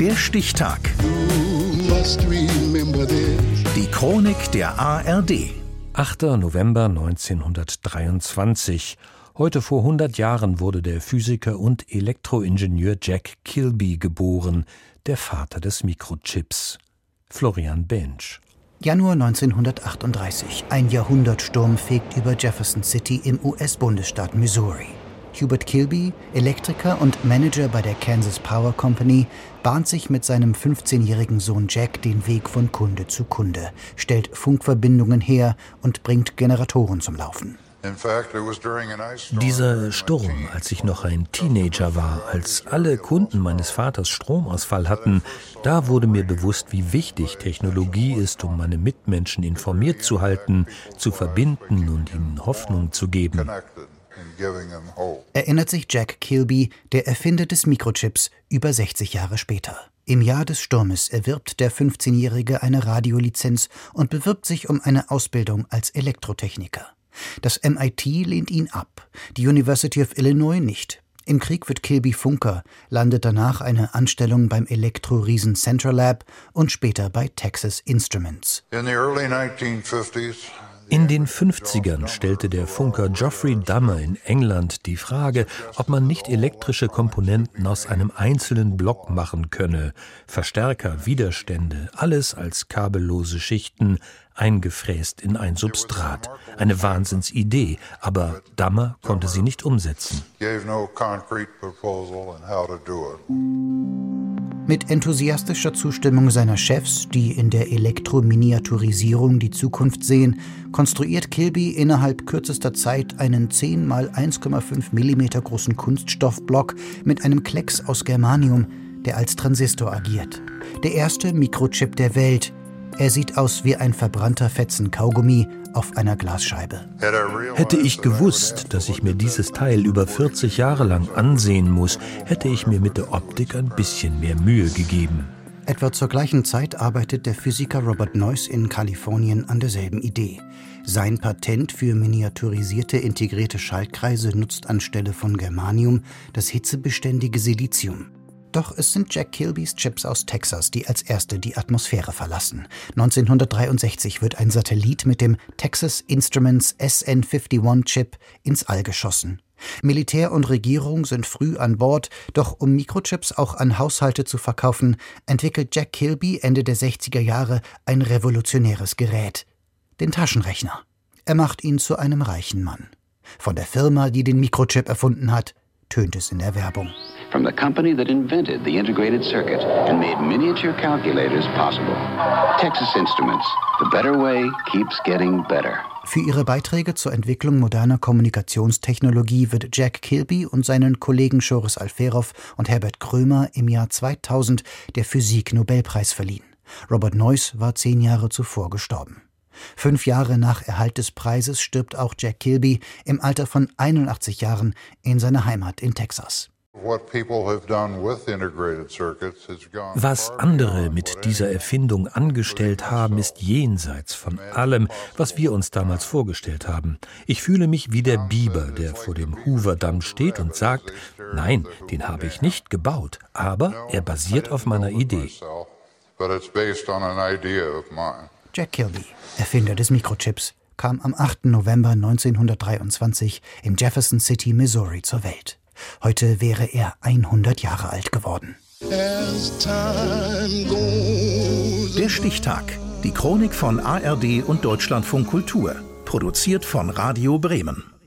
Der Stichtag. Die Chronik der ARD. 8. November 1923. Heute vor 100 Jahren wurde der Physiker und Elektroingenieur Jack Kilby geboren, der Vater des Mikrochips. Florian Bench. Januar 1938. Ein Jahrhundertsturm fegt über Jefferson City im US-Bundesstaat Missouri. Hubert Kilby, Elektriker und Manager bei der Kansas Power Company, bahnt sich mit seinem 15-jährigen Sohn Jack den Weg von Kunde zu Kunde, stellt Funkverbindungen her und bringt Generatoren zum Laufen. Dieser Sturm, als ich noch ein Teenager war, als alle Kunden meines Vaters Stromausfall hatten, da wurde mir bewusst, wie wichtig Technologie ist, um meine Mitmenschen informiert zu halten, zu verbinden und ihnen Hoffnung zu geben. Erinnert sich Jack Kilby, der Erfinder des Mikrochips, über 60 Jahre später. Im Jahr des Sturmes erwirbt der 15-Jährige eine Radiolizenz und bewirbt sich um eine Ausbildung als Elektrotechniker. Das MIT lehnt ihn ab, die University of Illinois nicht. Im Krieg wird Kilby Funker, landet danach eine Anstellung beim Elektroriesen Central Lab und später bei Texas Instruments. In the early 1950s, in den 50ern stellte der Funker Geoffrey Dummer in England die Frage, ob man nicht elektrische Komponenten aus einem einzelnen Block machen könne. Verstärker, Widerstände, alles als kabellose Schichten, eingefräst in ein Substrat. Eine Wahnsinnsidee, aber Dammer konnte sie nicht umsetzen. Mit enthusiastischer Zustimmung seiner Chefs, die in der Elektrominiaturisierung die Zukunft sehen, konstruiert Kilby innerhalb kürzester Zeit einen 10 x 1,5 mm großen Kunststoffblock mit einem Klecks aus Germanium, der als Transistor agiert. Der erste Mikrochip der Welt, er sieht aus wie ein verbrannter Fetzen Kaugummi auf einer Glasscheibe. Hätte ich gewusst, dass ich mir dieses Teil über 40 Jahre lang ansehen muss, hätte ich mir mit der Optik ein bisschen mehr Mühe gegeben. Etwa zur gleichen Zeit arbeitet der Physiker Robert Noyce in Kalifornien an derselben Idee. Sein Patent für miniaturisierte integrierte Schaltkreise nutzt anstelle von Germanium das hitzebeständige Silizium. Doch es sind Jack Kilbys Chips aus Texas, die als erste die Atmosphäre verlassen. 1963 wird ein Satellit mit dem Texas Instruments SN51-Chip ins All geschossen. Militär und Regierung sind früh an Bord, doch um Mikrochips auch an Haushalte zu verkaufen, entwickelt Jack Kilby Ende der 60er Jahre ein revolutionäres Gerät, den Taschenrechner. Er macht ihn zu einem reichen Mann. Von der Firma, die den Mikrochip erfunden hat, tönt es in der Werbung. From the company that invented the integrated circuit and made miniature calculators possible. Texas Instruments. The better way keeps getting better. Für ihre Beiträge zur Entwicklung moderner Kommunikationstechnologie wird Jack Kilby und seinen Kollegen Shoris Alferov und Herbert Krömer im Jahr 2000 der Physik-Nobelpreis verliehen. Robert Noyce war zehn Jahre zuvor gestorben. Fünf Jahre nach Erhalt des Preises stirbt auch Jack Kilby im Alter von 81 Jahren in seiner Heimat in Texas. Was andere mit dieser Erfindung angestellt haben, ist jenseits von allem, was wir uns damals vorgestellt haben. Ich fühle mich wie der Biber, der vor dem Hoover-Damm steht und sagt, nein, den habe ich nicht gebaut, aber er basiert auf meiner Idee. Jack Kilby, Erfinder des Mikrochips, kam am 8. November 1923 in Jefferson City, Missouri zur Welt. Heute wäre er 100 Jahre alt geworden. Der Stichtag. Die Chronik von ARD und Deutschlandfunk Kultur. Produziert von Radio Bremen.